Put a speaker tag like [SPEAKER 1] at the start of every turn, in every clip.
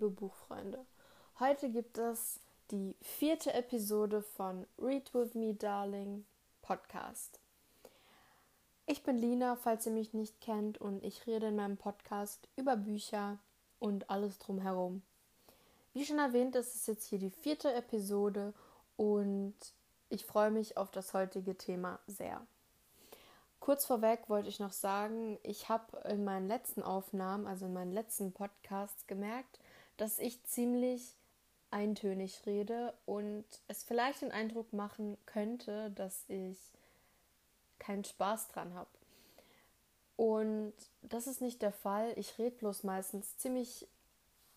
[SPEAKER 1] liebe Buchfreunde. Heute gibt es die vierte Episode von Read With Me Darling Podcast. Ich bin Lina, falls ihr mich nicht kennt, und ich rede in meinem Podcast über Bücher und alles drumherum. Wie schon erwähnt, ist es jetzt hier die vierte Episode und ich freue mich auf das heutige Thema sehr. Kurz vorweg wollte ich noch sagen, ich habe in meinen letzten Aufnahmen, also in meinen letzten Podcasts gemerkt, dass ich ziemlich eintönig rede und es vielleicht den Eindruck machen könnte, dass ich keinen Spaß dran habe. Und das ist nicht der Fall. Ich rede bloß meistens ziemlich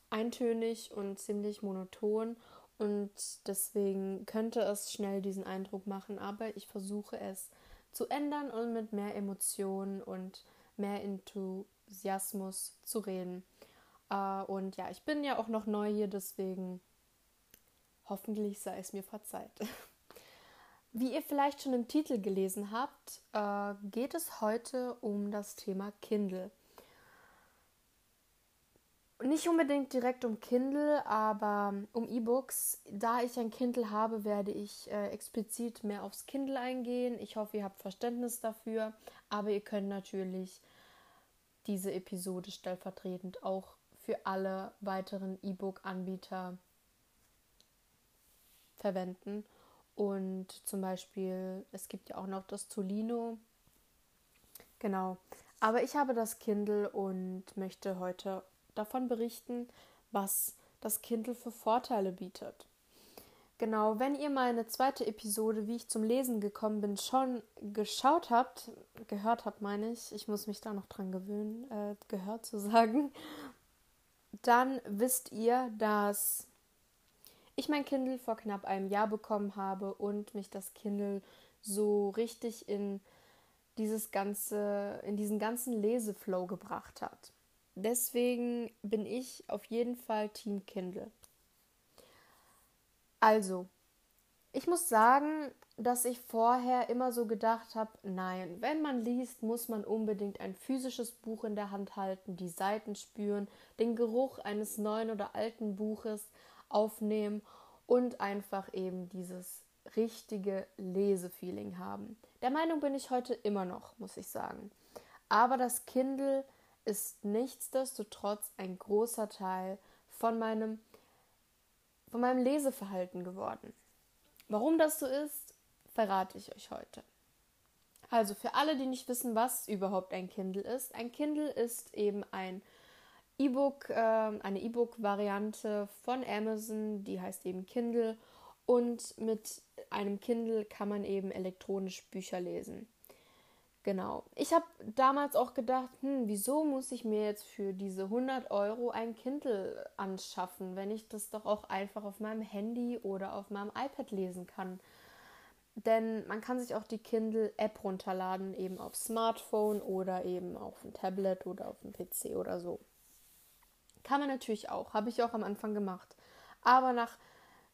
[SPEAKER 1] eintönig und ziemlich monoton und deswegen könnte es schnell diesen Eindruck machen, aber ich versuche es zu ändern und mit mehr Emotionen und mehr Enthusiasmus zu reden. Äh, und ja, ich bin ja auch noch neu hier, deswegen hoffentlich sei es mir verzeiht. Wie ihr vielleicht schon im Titel gelesen habt, äh, geht es heute um das Thema Kindle nicht unbedingt direkt um Kindle, aber um E-Books. Da ich ein Kindle habe, werde ich äh, explizit mehr aufs Kindle eingehen. Ich hoffe, ihr habt Verständnis dafür, aber ihr könnt natürlich diese Episode stellvertretend auch für alle weiteren E-Book-Anbieter verwenden. Und zum Beispiel, es gibt ja auch noch das Tolino. Genau. Aber ich habe das Kindle und möchte heute davon berichten, was das Kindle für Vorteile bietet. Genau, wenn ihr meine zweite Episode, wie ich zum Lesen gekommen bin, schon geschaut habt, gehört habt, meine ich, ich muss mich da noch dran gewöhnen, äh, gehört zu sagen, dann wisst ihr, dass ich mein Kindle vor knapp einem Jahr bekommen habe und mich das Kindle so richtig in dieses ganze, in diesen ganzen Leseflow gebracht hat. Deswegen bin ich auf jeden Fall Team Kindle. Also, ich muss sagen, dass ich vorher immer so gedacht habe, nein, wenn man liest, muss man unbedingt ein physisches Buch in der Hand halten, die Seiten spüren, den Geruch eines neuen oder alten Buches aufnehmen und einfach eben dieses richtige Lesefeeling haben. Der Meinung bin ich heute immer noch, muss ich sagen. Aber das Kindle ist nichtsdestotrotz ein großer Teil von meinem, von meinem Leseverhalten geworden. Warum das so ist, verrate ich euch heute. Also für alle, die nicht wissen, was überhaupt ein Kindle ist, ein Kindle ist eben ein E-Book, äh, eine E-Book-Variante von Amazon, die heißt eben Kindle und mit einem Kindle kann man eben elektronisch Bücher lesen. Genau. Ich habe damals auch gedacht, hm, wieso muss ich mir jetzt für diese 100 Euro ein Kindle anschaffen, wenn ich das doch auch einfach auf meinem Handy oder auf meinem iPad lesen kann. Denn man kann sich auch die Kindle-App runterladen, eben auf Smartphone oder eben auf ein Tablet oder auf dem PC oder so. Kann man natürlich auch, habe ich auch am Anfang gemacht. Aber nach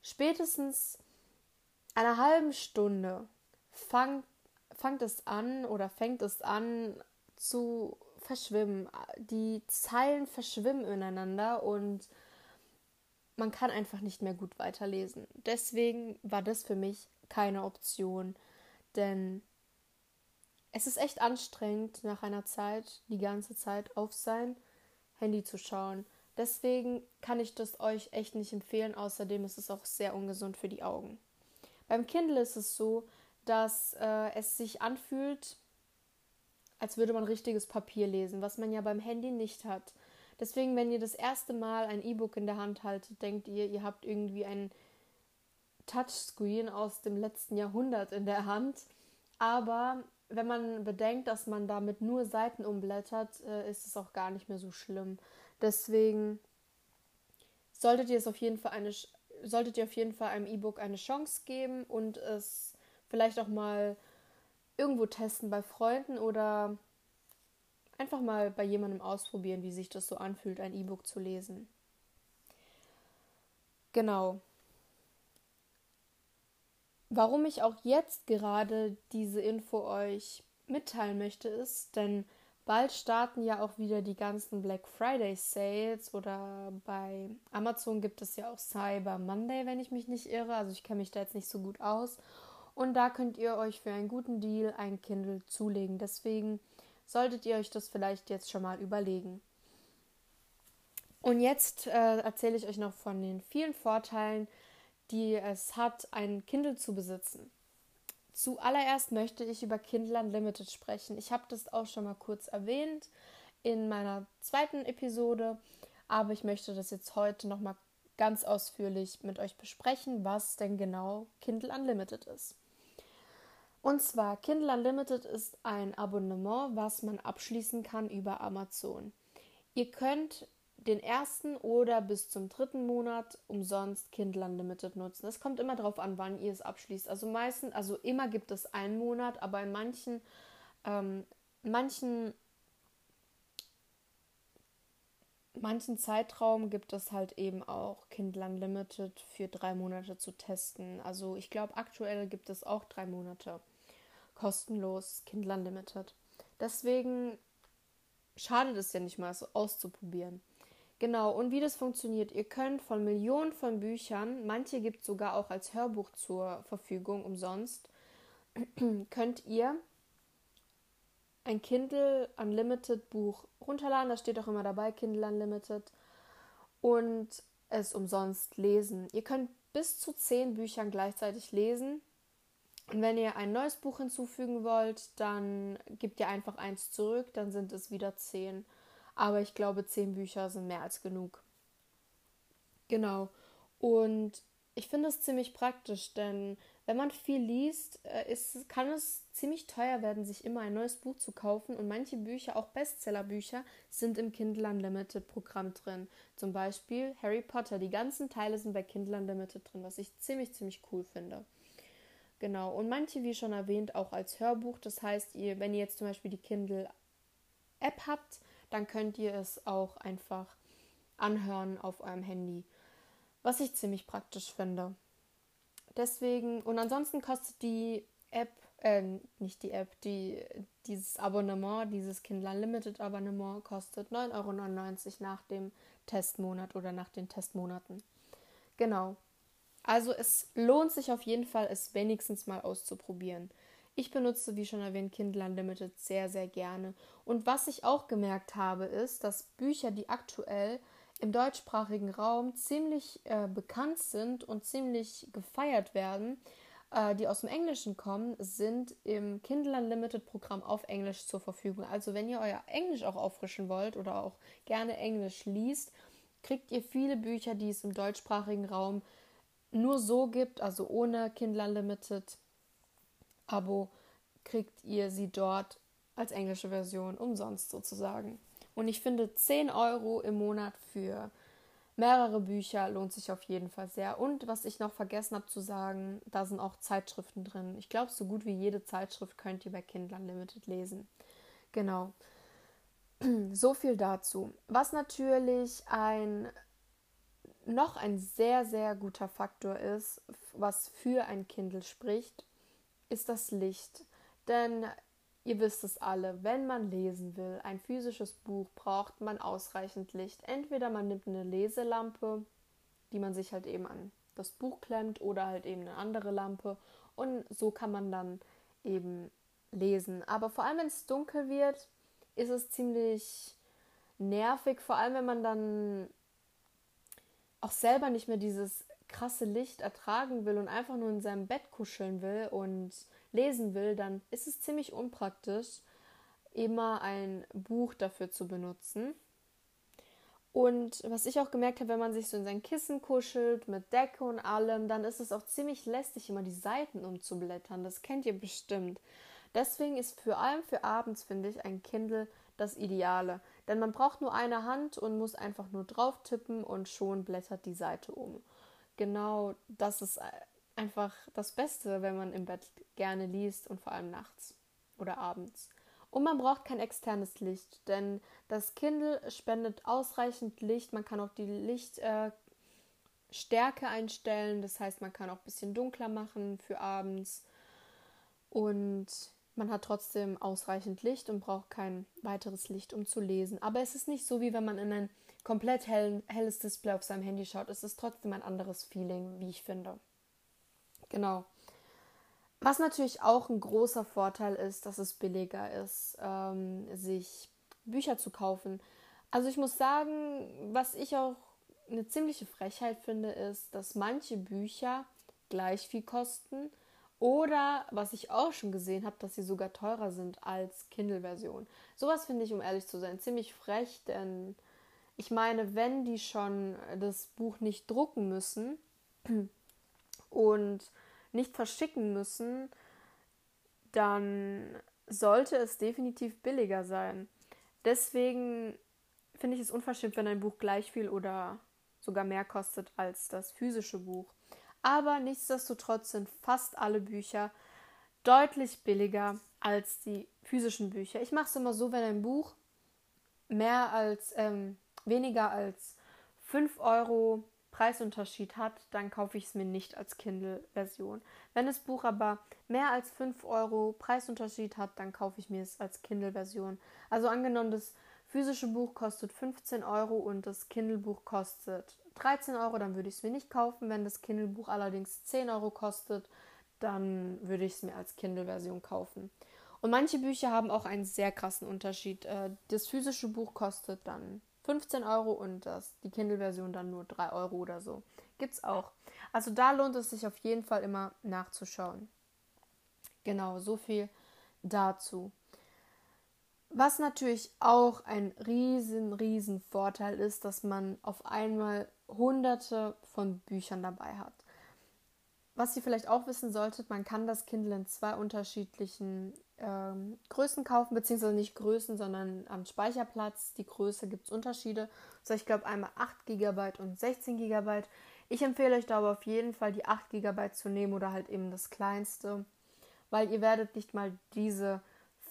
[SPEAKER 1] spätestens einer halben Stunde fangt fängt es an oder fängt es an zu verschwimmen. Die Zeilen verschwimmen ineinander und man kann einfach nicht mehr gut weiterlesen. Deswegen war das für mich keine Option, denn es ist echt anstrengend, nach einer Zeit die ganze Zeit auf sein Handy zu schauen. Deswegen kann ich das euch echt nicht empfehlen. Außerdem ist es auch sehr ungesund für die Augen. Beim Kindle ist es so, dass äh, es sich anfühlt, als würde man richtiges Papier lesen, was man ja beim Handy nicht hat. Deswegen, wenn ihr das erste Mal ein E-Book in der Hand haltet, denkt ihr, ihr habt irgendwie ein Touchscreen aus dem letzten Jahrhundert in der Hand. Aber wenn man bedenkt, dass man damit nur Seiten umblättert, äh, ist es auch gar nicht mehr so schlimm. Deswegen solltet ihr es auf jeden Fall eine solltet ihr auf jeden Fall einem E-Book eine Chance geben und es vielleicht auch mal irgendwo testen bei Freunden oder einfach mal bei jemandem ausprobieren, wie sich das so anfühlt, ein E-Book zu lesen. Genau. Warum ich auch jetzt gerade diese Info euch mitteilen möchte, ist, denn bald starten ja auch wieder die ganzen Black Friday Sales oder bei Amazon gibt es ja auch Cyber Monday, wenn ich mich nicht irre. Also ich kenne mich da jetzt nicht so gut aus. Und da könnt ihr euch für einen guten Deal ein Kindle zulegen. Deswegen solltet ihr euch das vielleicht jetzt schon mal überlegen. Und jetzt äh, erzähle ich euch noch von den vielen Vorteilen, die es hat, ein Kindle zu besitzen. Zuallererst möchte ich über Kindle Unlimited sprechen. Ich habe das auch schon mal kurz erwähnt in meiner zweiten Episode, aber ich möchte das jetzt heute noch mal ganz ausführlich mit euch besprechen, was denn genau Kindle Unlimited ist. Und zwar Kindle Unlimited ist ein Abonnement, was man abschließen kann über Amazon. Ihr könnt den ersten oder bis zum dritten Monat umsonst Kindle Unlimited nutzen. Es kommt immer darauf an, wann ihr es abschließt. Also meistens, also immer gibt es einen Monat, aber in manchen, ähm, manchen, manchen Zeitraum gibt es halt eben auch Kindle Unlimited für drei Monate zu testen. Also ich glaube, aktuell gibt es auch drei Monate kostenlos Kindle Unlimited. Deswegen schadet es ja nicht mal, so auszuprobieren. Genau, und wie das funktioniert, ihr könnt von Millionen von Büchern, manche gibt es sogar auch als Hörbuch zur Verfügung umsonst, könnt ihr ein Kindle Unlimited Buch runterladen, das steht auch immer dabei, Kindle Unlimited, und es umsonst lesen. Ihr könnt bis zu zehn Büchern gleichzeitig lesen. Und wenn ihr ein neues Buch hinzufügen wollt, dann gebt ihr einfach eins zurück, dann sind es wieder zehn. Aber ich glaube, zehn Bücher sind mehr als genug. Genau. Und ich finde es ziemlich praktisch, denn wenn man viel liest, äh, ist, kann es ziemlich teuer werden, sich immer ein neues Buch zu kaufen. Und manche Bücher, auch Bestsellerbücher, sind im Kindle Unlimited Programm drin. Zum Beispiel Harry Potter. Die ganzen Teile sind bei Kindle Unlimited drin, was ich ziemlich, ziemlich cool finde. Genau. Und manche, wie schon erwähnt, auch als Hörbuch. Das heißt, ihr, wenn ihr jetzt zum Beispiel die Kindle App habt, dann könnt ihr es auch einfach anhören auf eurem Handy. Was ich ziemlich praktisch finde. Deswegen, und ansonsten kostet die App, äh, nicht die App, die, dieses Abonnement, dieses Kindle Unlimited Abonnement kostet 9,99 Euro nach dem Testmonat oder nach den Testmonaten. Genau. Also es lohnt sich auf jeden Fall, es wenigstens mal auszuprobieren. Ich benutze, wie schon erwähnt, Kindle Unlimited sehr, sehr gerne. Und was ich auch gemerkt habe, ist, dass Bücher, die aktuell im deutschsprachigen Raum ziemlich äh, bekannt sind und ziemlich gefeiert werden, äh, die aus dem Englischen kommen, sind im Kindle Unlimited Programm auf Englisch zur Verfügung. Also wenn ihr euer Englisch auch auffrischen wollt oder auch gerne Englisch liest, kriegt ihr viele Bücher, die es im deutschsprachigen Raum nur so gibt, also ohne Kindle Unlimited Abo kriegt ihr sie dort als englische Version umsonst sozusagen. Und ich finde 10 Euro im Monat für mehrere Bücher lohnt sich auf jeden Fall sehr. Und was ich noch vergessen habe zu sagen, da sind auch Zeitschriften drin. Ich glaube, so gut wie jede Zeitschrift könnt ihr bei Kindle Unlimited lesen. Genau. So viel dazu. Was natürlich ein noch ein sehr, sehr guter Faktor ist, was für ein Kindle spricht, ist das Licht. Denn ihr wisst es alle, wenn man lesen will, ein physisches Buch, braucht man ausreichend Licht. Entweder man nimmt eine Leselampe, die man sich halt eben an das Buch klemmt, oder halt eben eine andere Lampe. Und so kann man dann eben lesen. Aber vor allem, wenn es dunkel wird, ist es ziemlich nervig, vor allem wenn man dann auch selber nicht mehr dieses krasse Licht ertragen will und einfach nur in seinem Bett kuscheln will und lesen will, dann ist es ziemlich unpraktisch, immer ein Buch dafür zu benutzen. Und was ich auch gemerkt habe, wenn man sich so in sein Kissen kuschelt, mit Decke und allem, dann ist es auch ziemlich lästig, immer die Seiten umzublättern. Das kennt ihr bestimmt. Deswegen ist vor allem für abends, finde ich, ein Kindle das Ideale. Denn man braucht nur eine Hand und muss einfach nur drauf tippen und schon blättert die Seite um genau das ist einfach das Beste, wenn man im Bett gerne liest und vor allem nachts oder abends. Und man braucht kein externes Licht, denn das Kindle spendet ausreichend Licht. Man kann auch die Lichtstärke äh, einstellen, das heißt, man kann auch ein bisschen dunkler machen für abends. Und Man hat trotzdem ausreichend Licht und braucht kein weiteres Licht, um zu lesen. Aber es ist nicht so, wie wenn man in ein komplett hell, helles Display auf seinem Handy schaut. Es ist trotzdem ein anderes Feeling, wie ich finde. Genau. Was natürlich auch ein großer Vorteil ist, dass es billiger ist, ähm, sich Bücher zu kaufen. Also ich muss sagen, was ich auch eine ziemliche Frechheit finde, ist, dass manche Bücher gleich viel kosten oder was ich auch schon gesehen habe, dass sie sogar teurer sind als Kindle-Version. Sowas finde ich, um ehrlich zu sein, ziemlich frech, denn ich meine, wenn die schon das Buch nicht drucken müssen und nicht verschicken müssen, dann sollte es definitiv billiger sein. Deswegen finde ich es unverschämt, wenn ein Buch gleich viel oder sogar mehr kostet als das physische Buch. Aber nichtsdestotrotz sind fast alle Bücher deutlich billiger als die physischen Bücher. Ich mache es immer so, wenn ein Buch mehr als ähm, weniger als 5 Euro Preisunterschied hat, dann kaufe ich es mir nicht als Kindle-Version. Wenn das Buch aber mehr als 5 Euro Preisunterschied hat, dann kaufe ich mir es als Kindle-Version. Also angenommen, das physische Buch kostet 15 Euro und das Kindle-Buch kostet 13 Euro, dann würde ich es mir nicht kaufen. Wenn das Kindle-Buch allerdings 10 Euro kostet, dann würde ich es mir als Kindle-Version kaufen. Und manche Bücher haben auch einen sehr krassen Unterschied. Äh, das physische Buch kostet dann 15 Euro und das, die Kindle-Version dann nur 3 Euro oder so. Gibt's auch. Also da lohnt es sich auf jeden Fall immer nachzuschauen. Genau, so viel dazu. Was natürlich auch ein riesen, riesen Vorteil ist, dass man auf einmal hunderte von Büchern dabei hat. Was ihr vielleicht auch wissen solltet, man kann das Kindle in zwei unterschiedlichen ähm, Größen kaufen, beziehungsweise nicht Größen, sondern am Speicherplatz. Die Größe gibt es Unterschiede. Also ich glaube einmal 8 GB und 16 GB. Ich empfehle euch da aber auf jeden Fall die 8 GB zu nehmen oder halt eben das kleinste, weil ihr werdet nicht mal diese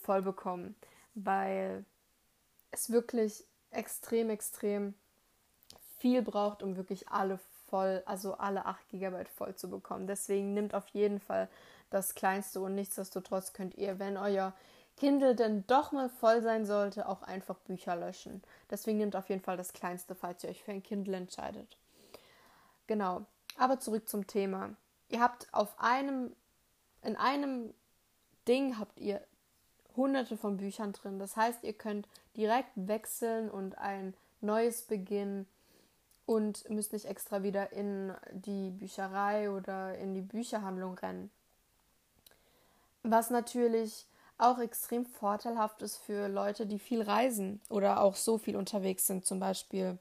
[SPEAKER 1] voll bekommen, weil es wirklich extrem, extrem viel braucht, um wirklich alle voll, also alle 8 GB voll zu bekommen. Deswegen nimmt auf jeden Fall das kleinste und nichtsdestotrotz könnt ihr, wenn euer Kindle denn doch mal voll sein sollte, auch einfach Bücher löschen. Deswegen nehmt auf jeden Fall das kleinste, falls ihr euch für ein Kindle entscheidet. Genau. Aber zurück zum Thema. Ihr habt auf einem, in einem Ding habt ihr hunderte von Büchern drin. Das heißt, ihr könnt direkt wechseln und ein neues beginnen und müsst nicht extra wieder in die Bücherei oder in die Bücherhandlung rennen. Was natürlich auch extrem vorteilhaft ist für Leute, die viel reisen oder auch so viel unterwegs sind, zum Beispiel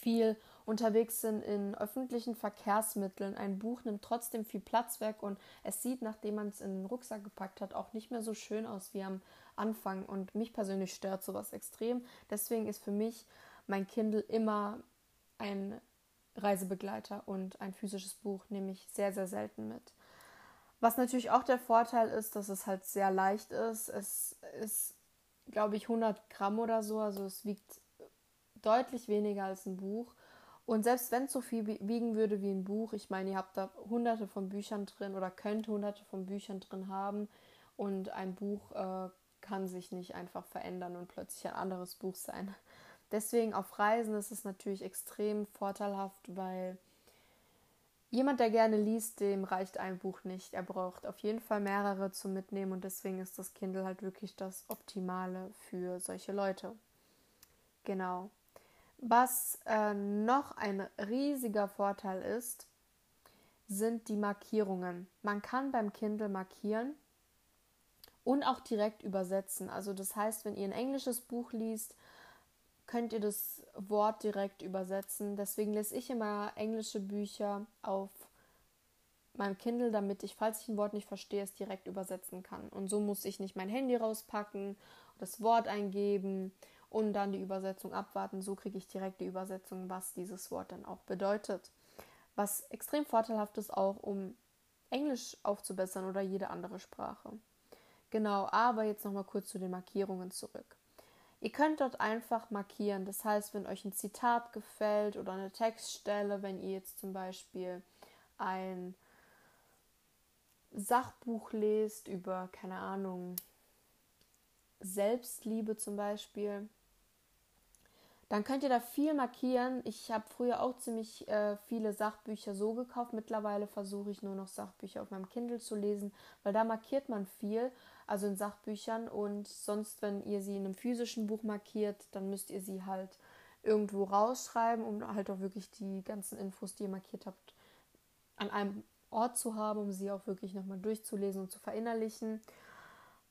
[SPEAKER 1] viel unterwegs sind in öffentlichen Verkehrsmitteln. Ein Buch nimmt trotzdem viel Platz weg und es sieht, nachdem man es in den Rucksack gepackt hat, auch nicht mehr so schön aus wie am Anfang. Und mich persönlich stört sowas extrem. Deswegen ist für mich mein Kindle immer ein Reisebegleiter und ein physisches Buch nehme ich sehr, sehr selten mit. Was natürlich auch der Vorteil ist, dass es halt sehr leicht ist. Es ist, glaube ich, 100 Gramm oder so, also es wiegt deutlich weniger als ein Buch. Und selbst wenn es so viel wiegen würde wie ein Buch, ich meine, ihr habt da hunderte von Büchern drin oder könnt hunderte von Büchern drin haben und ein Buch äh, kann sich nicht einfach verändern und plötzlich ein anderes Buch sein. Deswegen auf Reisen ist es natürlich extrem vorteilhaft, weil jemand, der gerne liest, dem reicht ein Buch nicht. Er braucht auf jeden Fall mehrere zum Mitnehmen und deswegen ist das Kindle halt wirklich das Optimale für solche Leute. Genau. Was äh, noch ein riesiger Vorteil ist, sind die Markierungen. Man kann beim Kindle markieren und auch direkt übersetzen. Also das heißt, wenn ihr ein englisches Buch liest, könnt ihr das Wort direkt übersetzen. Deswegen lese ich immer englische Bücher auf meinem Kindle, damit ich, falls ich ein Wort nicht verstehe, es direkt übersetzen kann. Und so muss ich nicht mein Handy rauspacken, das Wort eingeben und dann die Übersetzung abwarten. So kriege ich direkt die Übersetzung, was dieses Wort dann auch bedeutet. Was extrem vorteilhaft ist auch, um Englisch aufzubessern oder jede andere Sprache. Genau, aber jetzt nochmal kurz zu den Markierungen zurück. Ihr könnt dort einfach markieren. Das heißt, wenn euch ein Zitat gefällt oder eine Textstelle, wenn ihr jetzt zum Beispiel ein Sachbuch lest über, keine Ahnung, Selbstliebe zum Beispiel, dann könnt ihr da viel markieren. Ich habe früher auch ziemlich äh, viele Sachbücher so gekauft. Mittlerweile versuche ich nur noch Sachbücher auf meinem Kindle zu lesen, weil da markiert man viel, also in Sachbüchern. Und sonst, wenn ihr sie in einem physischen Buch markiert, dann müsst ihr sie halt irgendwo rausschreiben, um halt auch wirklich die ganzen Infos, die ihr markiert habt, an einem Ort zu haben, um sie auch wirklich nochmal durchzulesen und zu verinnerlichen.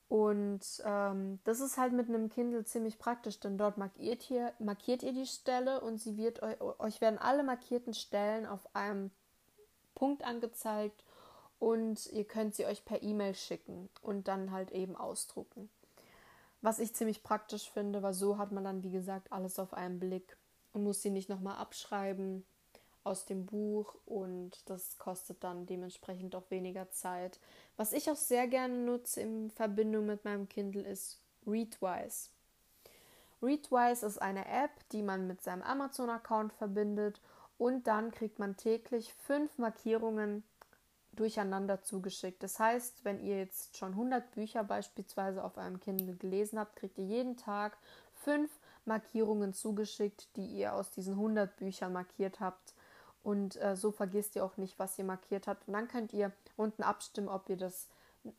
[SPEAKER 1] Und ähm, das ist halt mit einem Kindle ziemlich praktisch, denn dort markiert ihr, markiert ihr die Stelle und sie wird euch, euch werden alle markierten Stellen auf einem Punkt angezeigt und ihr könnt sie euch per E-Mail schicken und dann halt eben ausdrucken. Was ich ziemlich praktisch finde, weil so hat man dann, wie gesagt, alles auf einen Blick und muss sie nicht nochmal abschreiben aus dem Buch und das kostet dann dementsprechend auch weniger Zeit. Was ich auch sehr gerne nutze in Verbindung mit meinem Kindle ist Readwise. Readwise ist eine App, die man mit seinem Amazon-Account verbindet und dann kriegt man täglich fünf Markierungen durcheinander zugeschickt. Das heißt, wenn ihr jetzt schon 100 Bücher beispielsweise auf einem Kindle gelesen habt, kriegt ihr jeden Tag fünf Markierungen zugeschickt, die ihr aus diesen 100 Büchern markiert habt und äh, so vergisst ihr auch nicht, was ihr markiert habt. Und dann könnt ihr unten abstimmen, ob ihr das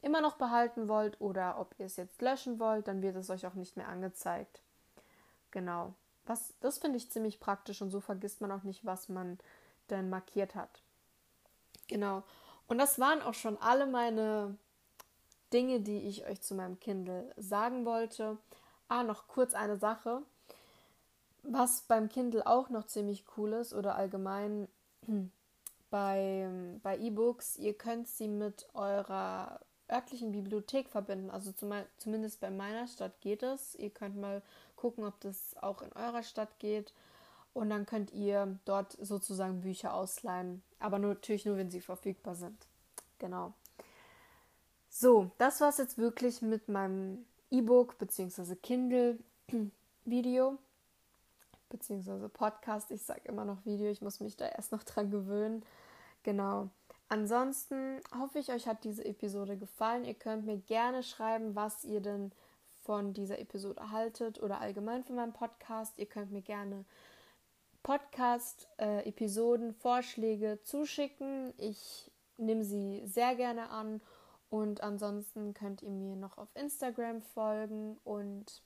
[SPEAKER 1] immer noch behalten wollt oder ob ihr es jetzt löschen wollt. Dann wird es euch auch nicht mehr angezeigt. Genau. Was, das finde ich ziemlich praktisch und so vergisst man auch nicht, was man denn markiert hat. Genau. Und das waren auch schon alle meine Dinge, die ich euch zu meinem Kindle sagen wollte. Ah, noch kurz eine Sache. Was beim Kindle auch noch ziemlich cool ist oder allgemein bei, bei E-Books, ihr könnt sie mit eurer örtlichen Bibliothek verbinden. Also zum, zumindest bei meiner Stadt geht es. Ihr könnt mal gucken, ob das auch in eurer Stadt geht. Und dann könnt ihr dort sozusagen Bücher ausleihen. Aber nur, natürlich nur, wenn sie verfügbar sind. Genau. So, das war es jetzt wirklich mit meinem E-Book bzw. Kindle-Video beziehungsweise Podcast. Ich sage immer noch Video, ich muss mich da erst noch dran gewöhnen. Genau. Ansonsten hoffe ich, euch hat diese Episode gefallen. Ihr könnt mir gerne schreiben, was ihr denn von dieser Episode haltet oder allgemein von meinem Podcast. Ihr könnt mir gerne Podcast-Episoden, äh, Vorschläge zuschicken. Ich nehme sie sehr gerne an. Und ansonsten könnt ihr mir noch auf Instagram folgen und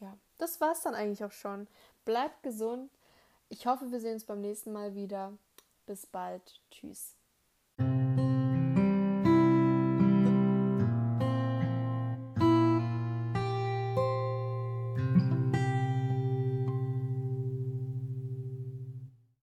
[SPEAKER 1] ja, das war's dann eigentlich auch schon. Bleibt gesund. Ich hoffe, wir sehen uns beim nächsten Mal wieder. Bis bald. Tschüss.